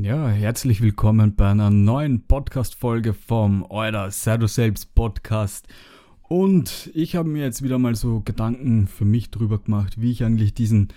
Ja, herzlich willkommen bei einer neuen Podcast-Folge vom Euer Sei du selbst Podcast. Und ich habe mir jetzt wieder mal so Gedanken für mich drüber gemacht, wie ich eigentlich diesen,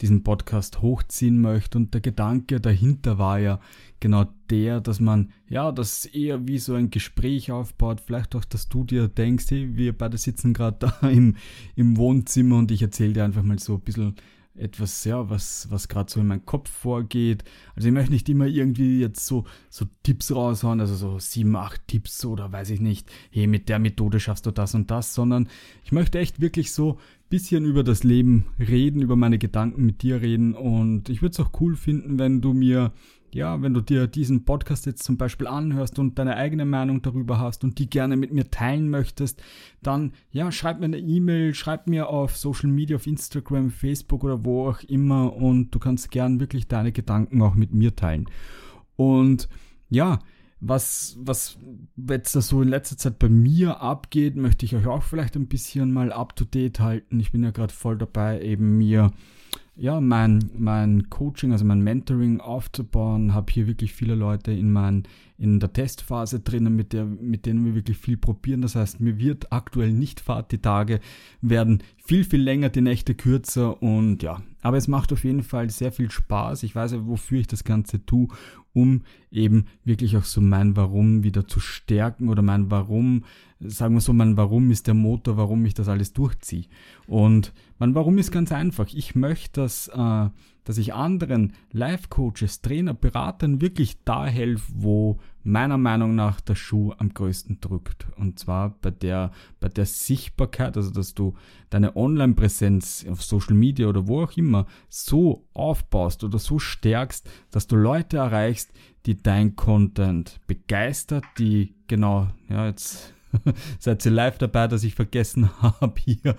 diesen Podcast hochziehen möchte. Und der Gedanke dahinter war ja genau der, dass man, ja, das eher wie so ein Gespräch aufbaut. Vielleicht auch, dass du dir denkst, hey, wir beide sitzen gerade da im, im Wohnzimmer und ich erzähle dir einfach mal so ein bisschen etwas, ja, was, was gerade so in meinem Kopf vorgeht. Also ich möchte nicht immer irgendwie jetzt so, so Tipps raushauen, also so sieben, acht Tipps oder weiß ich nicht, hey, mit der Methode schaffst du das und das, sondern ich möchte echt wirklich so ein bisschen über das Leben reden, über meine Gedanken mit dir reden und ich würde es auch cool finden, wenn du mir ja, wenn du dir diesen Podcast jetzt zum Beispiel anhörst und deine eigene Meinung darüber hast und die gerne mit mir teilen möchtest, dann ja, schreib mir eine E-Mail, schreib mir auf Social Media, auf Instagram, Facebook oder wo auch immer und du kannst gern wirklich deine Gedanken auch mit mir teilen. Und ja, was, was jetzt da so in letzter Zeit bei mir abgeht, möchte ich euch auch vielleicht ein bisschen mal up to date halten. Ich bin ja gerade voll dabei, eben mir ja, mein, mein Coaching, also mein Mentoring aufzubauen, habe hier wirklich viele Leute in, mein, in der Testphase drinnen, mit, der, mit denen wir wirklich viel probieren. Das heißt, mir wird aktuell nicht Fahrt, die Tage werden viel, viel länger, die Nächte kürzer und ja, aber es macht auf jeden Fall sehr viel Spaß. Ich weiß ja, wofür ich das Ganze tue, um eben wirklich auch so mein Warum wieder zu stärken oder mein Warum, sagen wir so, mein Warum ist der Motor, warum ich das alles durchziehe. Und mein Warum ist ganz einfach. Ich möchte, dass, äh, dass ich anderen Life-Coaches, Trainer, Beratern wirklich da helfe, wo meiner Meinung nach der Schuh am größten drückt. Und zwar bei der, bei der Sichtbarkeit, also dass du deine Online-Präsenz auf Social Media oder wo auch immer so aufbaust oder so stärkst, dass du Leute erreichst, die dein Content begeistert, die genau, ja, jetzt seid ihr live dabei, dass ich vergessen habe, hier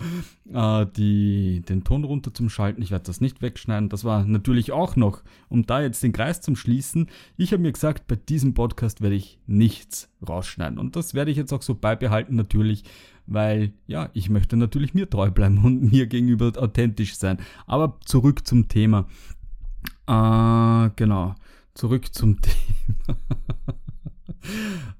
äh, die, den Ton Schalten. Ich werde das nicht wegschneiden. Das war natürlich auch noch, um da jetzt den Kreis zum Schließen. Ich habe mir gesagt, bei diesem Podcast werde ich nichts rausschneiden. Und das werde ich jetzt auch so beibehalten, natürlich, weil ja, ich möchte natürlich mir treu bleiben und mir gegenüber authentisch sein. Aber zurück zum Thema. Äh, genau, zurück zum Thema.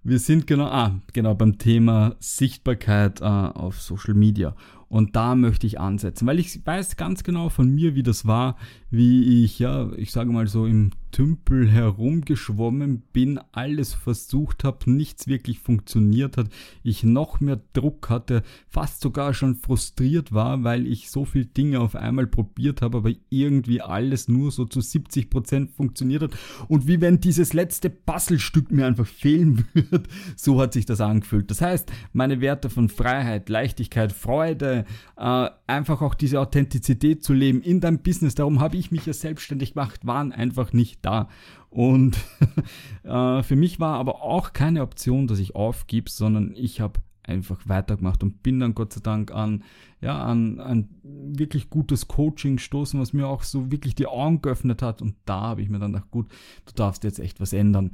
Wir sind genau, ah, genau beim Thema Sichtbarkeit äh, auf Social Media. Und da möchte ich ansetzen, weil ich weiß ganz genau von mir, wie das war, wie ich, ja, ich sage mal so im Tümpel herumgeschwommen bin, alles versucht habe, nichts wirklich funktioniert hat, ich noch mehr Druck hatte, fast sogar schon frustriert war, weil ich so viele Dinge auf einmal probiert habe, aber irgendwie alles nur so zu 70 Prozent funktioniert hat und wie wenn dieses letzte Puzzlestück mir einfach fehlen würde, so hat sich das angefühlt. Das heißt, meine Werte von Freiheit, Leichtigkeit, Freude, äh, einfach auch diese Authentizität zu leben in deinem Business, darum habe ich mich ja selbstständig gemacht, waren einfach nicht da. Und äh, für mich war aber auch keine Option, dass ich aufgib, sondern ich habe einfach weitergemacht und bin dann Gott sei Dank an, ja, an ein wirklich gutes Coaching gestoßen, was mir auch so wirklich die Augen geöffnet hat. Und da habe ich mir dann gedacht, gut, du darfst jetzt echt was ändern.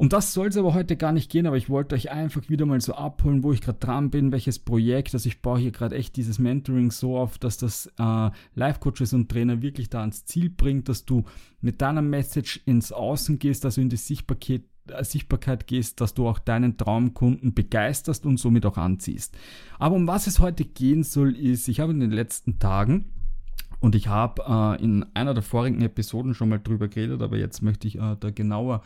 Um das soll es aber heute gar nicht gehen, aber ich wollte euch einfach wieder mal so abholen, wo ich gerade dran bin, welches Projekt. Also ich baue hier gerade echt dieses Mentoring so auf, dass das äh, Life-Coaches und Trainer wirklich da ans Ziel bringt, dass du mit deiner Message ins Außen gehst, also in die Sichtbarkeit, äh, Sichtbarkeit gehst, dass du auch deinen Traumkunden begeisterst und somit auch anziehst. Aber um was es heute gehen soll, ist, ich habe in den letzten Tagen und ich habe äh, in einer der vorigen Episoden schon mal drüber geredet, aber jetzt möchte ich äh, da genauer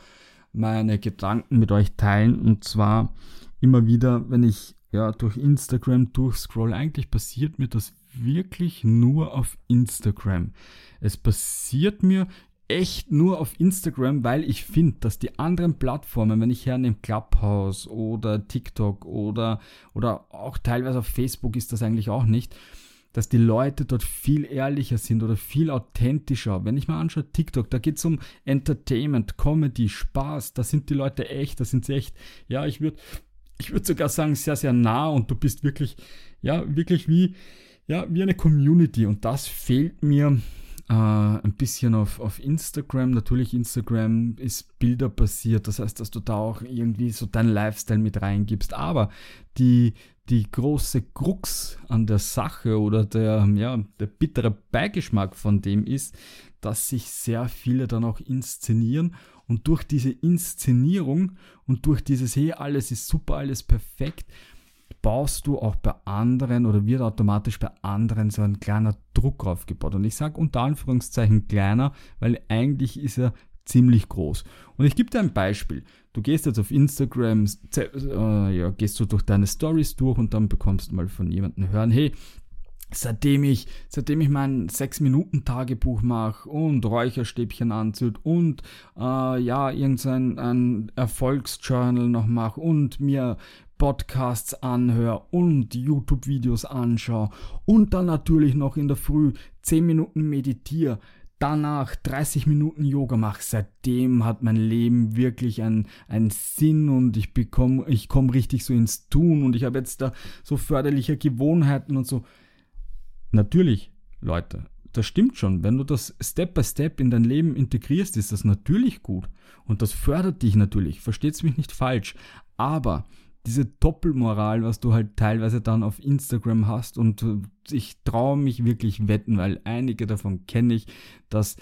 meine Gedanken mit euch teilen. Und zwar immer wieder, wenn ich ja durch Instagram durchscroll, eigentlich passiert mir das wirklich nur auf Instagram. Es passiert mir echt nur auf Instagram, weil ich finde, dass die anderen Plattformen, wenn ich hernehme Clubhouse oder TikTok oder, oder auch teilweise auf Facebook ist das eigentlich auch nicht, dass die Leute dort viel ehrlicher sind oder viel authentischer. Wenn ich mal anschaue, TikTok, da geht es um Entertainment, Comedy, Spaß, da sind die Leute echt, da sind sie echt, ja, ich würde ich würde sogar sagen, sehr, sehr nah und du bist wirklich, ja, wirklich wie, ja, wie eine Community und das fehlt mir äh, ein bisschen auf, auf Instagram. Natürlich, Instagram ist bilderbasiert, das heißt, dass du da auch irgendwie so deinen Lifestyle mit reingibst. Aber die, die große Krux an der Sache oder der, ja, der bittere Beigeschmack von dem ist, dass sich sehr viele dann auch inszenieren Und durch diese Inszenierung und durch dieses, hey, alles ist super, alles perfekt, baust du auch bei anderen oder wird automatisch bei anderen so ein kleiner Druck aufgebaut. Und ich sage unter Anführungszeichen kleiner, weil eigentlich ist er ziemlich groß. Und ich gebe dir ein Beispiel. Du gehst jetzt auf Instagram, äh, ja, gehst du durch deine Stories durch und dann bekommst du mal von jemandem hören, hey, seitdem ich, seitdem ich mein 6-Minuten-Tagebuch mache und Räucherstäbchen anzünd und äh, ja, irgendein ein Erfolgsjournal noch mache und mir Podcasts anhöre und YouTube-Videos anschaue und dann natürlich noch in der Früh 10 Minuten meditiere, danach 30 Minuten Yoga mache. Seitdem hat mein Leben wirklich einen, einen Sinn und ich bekomme, ich komme richtig so ins Tun und ich habe jetzt da so förderliche Gewohnheiten und so. Natürlich, Leute, das stimmt schon. Wenn du das Step by Step in dein Leben integrierst, ist das natürlich gut. Und das fördert dich natürlich. Versteht's mich nicht falsch. Aber diese Doppelmoral, was du halt teilweise dann auf Instagram hast und ich traue mich wirklich wetten, weil einige davon kenne ich, dass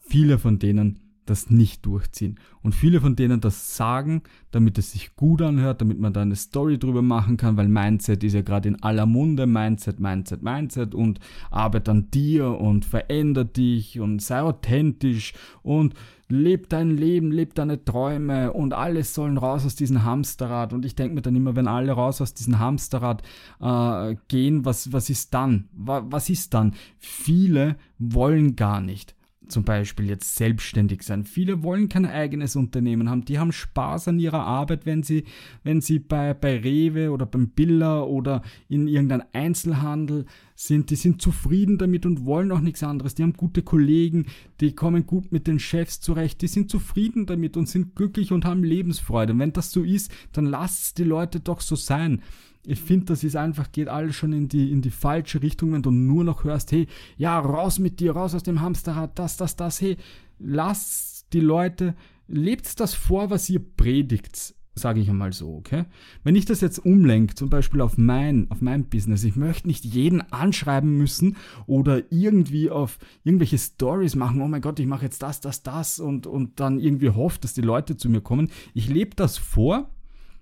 viele von denen das nicht durchziehen. Und viele von denen das sagen, damit es sich gut anhört, damit man da eine Story drüber machen kann, weil Mindset ist ja gerade in aller Munde, Mindset, Mindset, Mindset und arbeite an dir und veränder dich und sei authentisch und leb dein Leben, leb deine Träume und alles sollen raus aus diesem Hamsterrad. Und ich denke mir dann immer, wenn alle raus aus diesem Hamsterrad äh, gehen, was, was ist dann? was ist dann? Viele wollen gar nicht zum Beispiel jetzt selbstständig sein. Viele wollen kein eigenes Unternehmen haben. Die haben Spaß an ihrer Arbeit, wenn sie, wenn sie bei, bei Rewe oder beim Biller oder in irgendeinem Einzelhandel sind. Die sind zufrieden damit und wollen auch nichts anderes. Die haben gute Kollegen, die kommen gut mit den Chefs zurecht. Die sind zufrieden damit und sind glücklich und haben Lebensfreude. Und wenn das so ist, dann lasst die Leute doch so sein ich finde, das ist einfach, geht alles schon in die, in die falsche Richtung, wenn du nur noch hörst, hey, ja, raus mit dir, raus aus dem Hamsterrad, das, das, das, hey, lass die Leute, lebt das vor, was ihr predigt, sage ich einmal so, okay? Wenn ich das jetzt umlenke, zum Beispiel auf mein, auf mein Business, ich möchte nicht jeden anschreiben müssen oder irgendwie auf irgendwelche Stories machen, oh mein Gott, ich mache jetzt das, das, das und, und dann irgendwie hofft, dass die Leute zu mir kommen. Ich lebe das vor,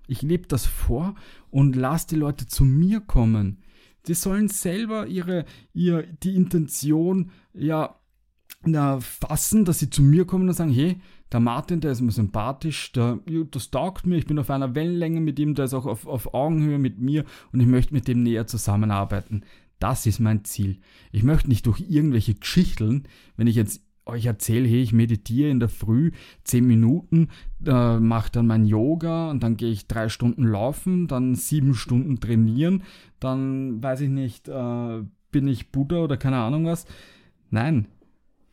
ich lebe das vor und lasse die Leute zu mir kommen. Die sollen selber ihre, ihr, die Intention ja na, fassen, dass sie zu mir kommen und sagen, hey, der Martin, der ist mir sympathisch, der, das taugt mir, ich bin auf einer Wellenlänge mit ihm, der ist auch auf, auf Augenhöhe mit mir und ich möchte mit dem näher zusammenarbeiten. Das ist mein Ziel. Ich möchte nicht durch irgendwelche Geschichten, wenn ich jetzt euch erzähle, hey, ich meditiere in der Früh zehn Minuten, äh, mache dann mein Yoga und dann gehe ich drei Stunden laufen, dann sieben Stunden trainieren, dann weiß ich nicht, äh, bin ich Buddha oder keine Ahnung was. Nein,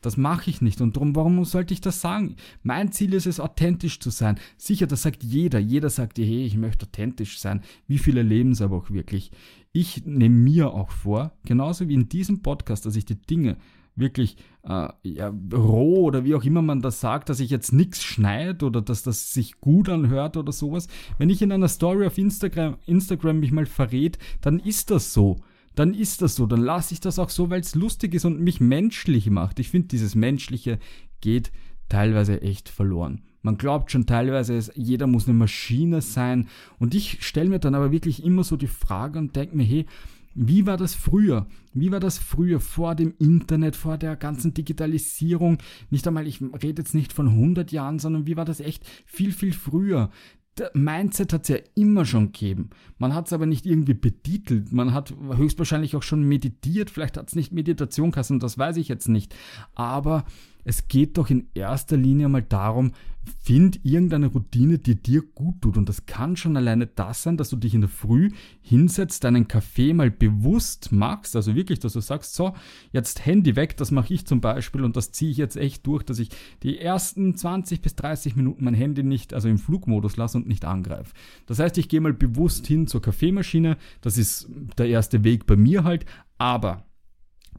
das mache ich nicht. Und darum, warum sollte ich das sagen? Mein Ziel ist es, authentisch zu sein. Sicher, das sagt jeder. Jeder sagt dir, hey, ich möchte authentisch sein. Wie viele leben es aber auch wirklich? Ich nehme mir auch vor, genauso wie in diesem Podcast, dass ich die Dinge wirklich äh, ja, roh oder wie auch immer man das sagt, dass ich jetzt nichts schneide oder dass das sich gut anhört oder sowas. Wenn ich in einer Story auf Instagram, Instagram mich mal verrät, dann ist das so. Dann ist das so. Dann lasse ich das auch so, weil es lustig ist und mich menschlich macht. Ich finde, dieses Menschliche geht teilweise echt verloren. Man glaubt schon teilweise, jeder muss eine Maschine sein. Und ich stelle mir dann aber wirklich immer so die Frage und denke mir, hey, wie war das früher? Wie war das früher vor dem Internet, vor der ganzen Digitalisierung? Nicht einmal, ich rede jetzt nicht von 100 Jahren, sondern wie war das echt viel, viel früher? Der Mindset hat es ja immer schon gegeben. Man hat es aber nicht irgendwie betitelt. Man hat höchstwahrscheinlich auch schon meditiert. Vielleicht hat es nicht Meditation kassen, das weiß ich jetzt nicht. Aber es geht doch in erster Linie mal darum, find irgendeine Routine, die dir gut tut. Und das kann schon alleine das sein, dass du dich in der Früh hinsetzt, deinen Kaffee mal bewusst machst. Also wirklich, dass du sagst, so, jetzt Handy weg, das mache ich zum Beispiel und das ziehe ich jetzt echt durch, dass ich die ersten 20 bis 30 Minuten mein Handy nicht, also im Flugmodus lasse und nicht angreife. Das heißt, ich gehe mal bewusst hin zur Kaffeemaschine. Das ist der erste Weg bei mir halt. Aber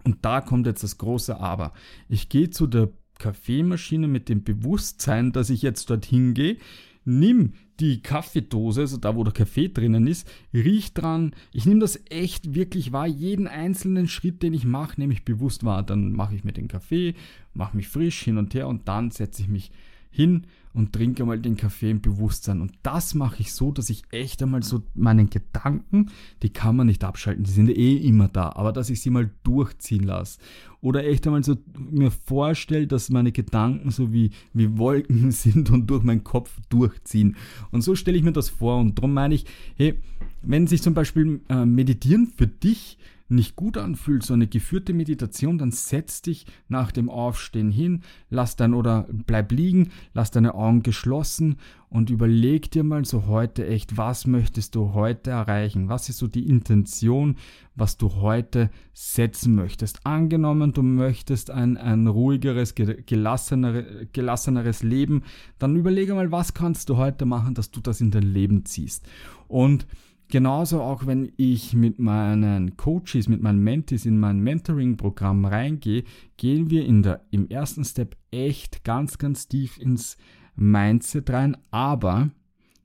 und da kommt jetzt das große Aber. Ich gehe zu der Kaffeemaschine mit dem Bewusstsein, dass ich jetzt dorthin gehe, nimm die Kaffeedose, also da wo der Kaffee drinnen ist, riech dran. Ich nehme das echt wirklich wahr. Jeden einzelnen Schritt, den ich mache, nehme ich bewusst wahr. Dann mache ich mir den Kaffee, mache mich frisch hin und her und dann setze ich mich hin und trinke mal den Kaffee im Bewusstsein. Und das mache ich so, dass ich echt einmal so meinen Gedanken, die kann man nicht abschalten, die sind eh immer da, aber dass ich sie mal durchziehen lasse. Oder echt einmal so mir vorstelle, dass meine Gedanken so wie, wie Wolken sind und durch meinen Kopf durchziehen. Und so stelle ich mir das vor. Und darum meine ich, hey, wenn sich zum Beispiel äh, Meditieren für dich nicht gut anfühlt, so eine geführte Meditation, dann setz dich nach dem Aufstehen hin, lass dein oder bleib liegen, lass deine Augen geschlossen und überleg dir mal so heute echt, was möchtest du heute erreichen? Was ist so die Intention, was du heute setzen möchtest? Angenommen, du möchtest ein, ein ruhigeres, gelasseneres, gelasseneres Leben, dann überlege mal, was kannst du heute machen, dass du das in dein Leben ziehst. Und Genauso auch wenn ich mit meinen Coaches, mit meinen Mentees in mein Mentoring-Programm reingehe, gehen wir in der, im ersten Step echt ganz, ganz tief ins Mindset rein, aber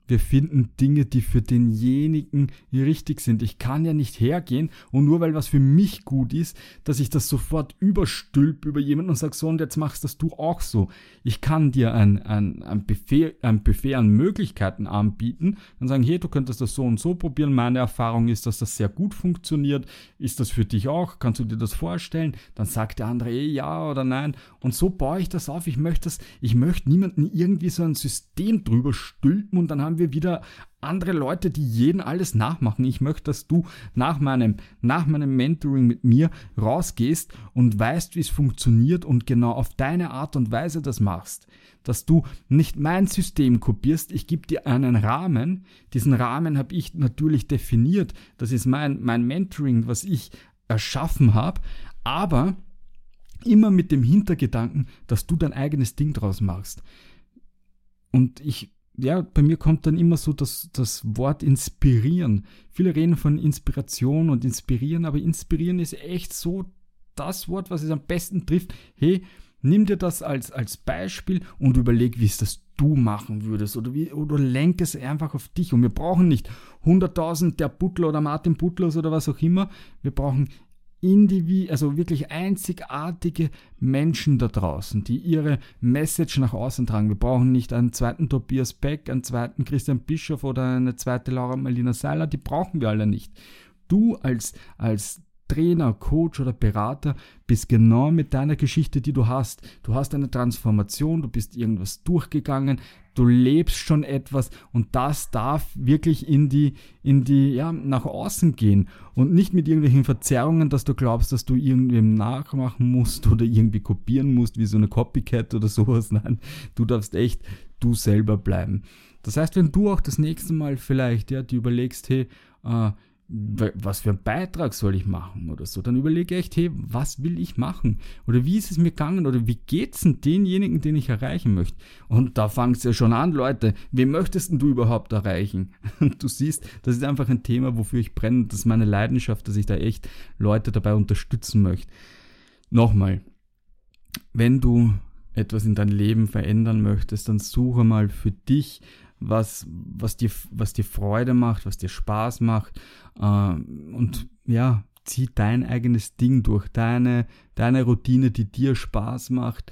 wir finden Dinge, die für denjenigen richtig sind. Ich kann ja nicht hergehen und nur weil was für mich gut ist, dass ich das sofort überstülpe über jemanden und sage, so und jetzt machst das du auch so. Ich kann dir ein, ein, ein, Buffet, ein Buffet an Möglichkeiten anbieten und sagen, hey, du könntest das so und so probieren. Meine Erfahrung ist, dass das sehr gut funktioniert. Ist das für dich auch? Kannst du dir das vorstellen? Dann sagt der andere eh ja oder nein. Und so baue ich das auf. Ich möchte das, ich möchte niemanden irgendwie so ein System drüber stülpen und dann haben wir wieder andere Leute, die jeden alles nachmachen. Ich möchte, dass du nach meinem, nach meinem Mentoring mit mir rausgehst und weißt, wie es funktioniert und genau auf deine Art und Weise das machst. Dass du nicht mein System kopierst, ich gebe dir einen Rahmen. Diesen Rahmen habe ich natürlich definiert. Das ist mein, mein Mentoring, was ich erschaffen habe. Aber immer mit dem Hintergedanken, dass du dein eigenes Ding draus machst. Und ich ja, bei mir kommt dann immer so das, das Wort inspirieren. Viele reden von Inspiration und inspirieren, aber inspirieren ist echt so das Wort, was es am besten trifft. Hey, nimm dir das als, als Beispiel und überleg, wie es das du machen würdest oder, wie, oder lenk es einfach auf dich. Und wir brauchen nicht 100.000 der Butler oder Martin Butlers oder was auch immer. Wir brauchen individu also wirklich einzigartige Menschen da draußen, die ihre Message nach außen tragen. Wir brauchen nicht einen zweiten Tobias Beck, einen zweiten Christian Bischof oder eine zweite Laura Marlina Seiler, die brauchen wir alle nicht. Du als, als Trainer, Coach oder Berater bist genau mit deiner Geschichte, die du hast. Du hast eine Transformation, du bist irgendwas durchgegangen, du lebst schon etwas und das darf wirklich in die, in die, ja, nach außen gehen und nicht mit irgendwelchen Verzerrungen, dass du glaubst, dass du irgendwem nachmachen musst oder irgendwie kopieren musst, wie so eine Copycat oder sowas. Nein, du darfst echt du selber bleiben. Das heißt, wenn du auch das nächste Mal vielleicht, ja, die überlegst, hey, äh, was für einen Beitrag soll ich machen oder so, dann überlege ich echt, hey, was will ich machen? Oder wie ist es mir gegangen? Oder wie geht's denn denjenigen, den ich erreichen möchte? Und da es ja schon an, Leute. Wen möchtest denn du überhaupt erreichen? Und du siehst, das ist einfach ein Thema, wofür ich brenne. Das ist meine Leidenschaft, dass ich da echt Leute dabei unterstützen möchte. Nochmal, wenn du etwas in dein Leben verändern möchtest, dann suche mal für dich was, was, dir, was dir Freude macht, was dir Spaß macht. Äh, und ja, zieh dein eigenes Ding durch, deine, deine Routine, die dir Spaß macht.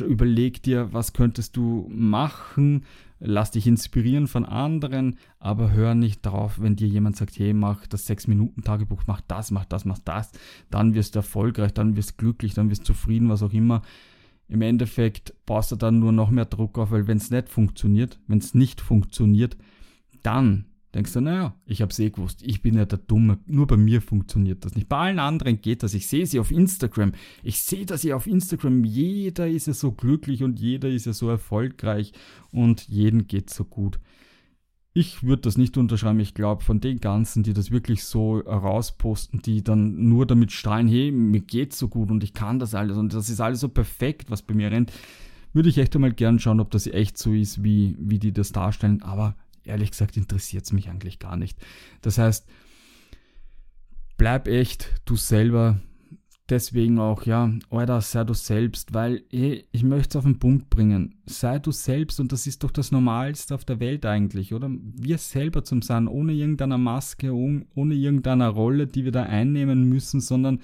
Überleg dir, was könntest du machen, lass dich inspirieren von anderen, aber hör nicht drauf, wenn dir jemand sagt, hey, mach das 6-Minuten-Tagebuch, mach das, mach das, mach das, dann wirst du erfolgreich, dann wirst du glücklich, dann wirst du zufrieden, was auch immer im Endeffekt baust du dann nur noch mehr Druck auf, weil wenn es nicht funktioniert, wenn es nicht funktioniert, dann denkst du, naja, ich habe es eh gewusst, ich bin ja der Dumme, nur bei mir funktioniert das nicht. Bei allen anderen geht das. Ich sehe sie auf Instagram. Ich sehe das ja auf Instagram. Jeder ist ja so glücklich und jeder ist ja so erfolgreich und jedem geht so gut. Ich würde das nicht unterschreiben. Ich glaube, von den ganzen, die das wirklich so rausposten, die dann nur damit strahlen, hey, mir geht's so gut und ich kann das alles und das ist alles so perfekt, was bei mir rennt, würde ich echt einmal gern schauen, ob das echt so ist, wie, wie die das darstellen. Aber ehrlich gesagt interessiert es mich eigentlich gar nicht. Das heißt, bleib echt du selber, deswegen auch, ja, Alter, sei du selbst, weil ey, ich möchte es auf den Punkt bringen. Sei du selbst und das ist doch das Normalste auf der Welt eigentlich, oder? Wir selber zum Sein, ohne irgendeiner Maske, ohne irgendeiner Rolle, die wir da einnehmen müssen, sondern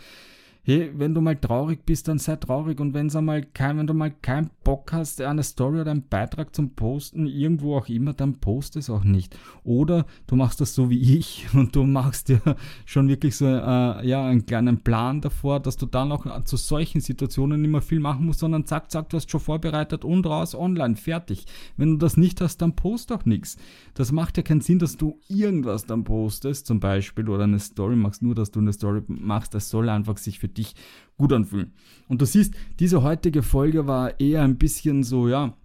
hey, wenn du mal traurig bist, dann sei traurig und wenn's einmal kein, wenn du mal keinen Bock hast, eine Story oder einen Beitrag zum Posten, irgendwo auch immer, dann post es auch nicht. Oder du machst das so wie ich und du machst dir schon wirklich so äh, ja, einen kleinen Plan davor, dass du dann auch zu solchen Situationen nicht mehr viel machen musst, sondern zack, zack, du hast schon vorbereitet und raus online, fertig. Wenn du das nicht hast, dann post auch nichts. Das macht ja keinen Sinn, dass du irgendwas dann postest, zum Beispiel, oder eine Story machst, nur dass du eine Story machst, das soll einfach sich für dich gut anfühlen. Und du siehst, diese heutige Folge war eher ein bisschen so, ja,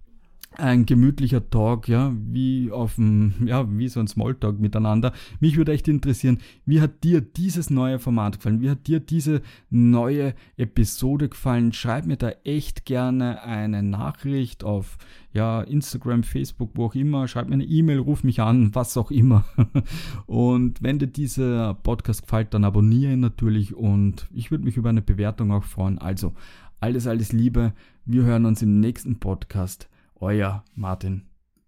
ein gemütlicher Talk, ja, wie auf dem, ja, wie so ein Smalltalk miteinander. Mich würde echt interessieren, wie hat dir dieses neue Format gefallen? Wie hat dir diese neue Episode gefallen? Schreib mir da echt gerne eine Nachricht auf, ja, Instagram, Facebook, wo auch immer. Schreib mir eine E-Mail, ruf mich an, was auch immer. Und wenn dir dieser Podcast gefällt, dann abonniere ihn natürlich und ich würde mich über eine Bewertung auch freuen. Also, alles, alles Liebe. Wir hören uns im nächsten Podcast. Euer Martin.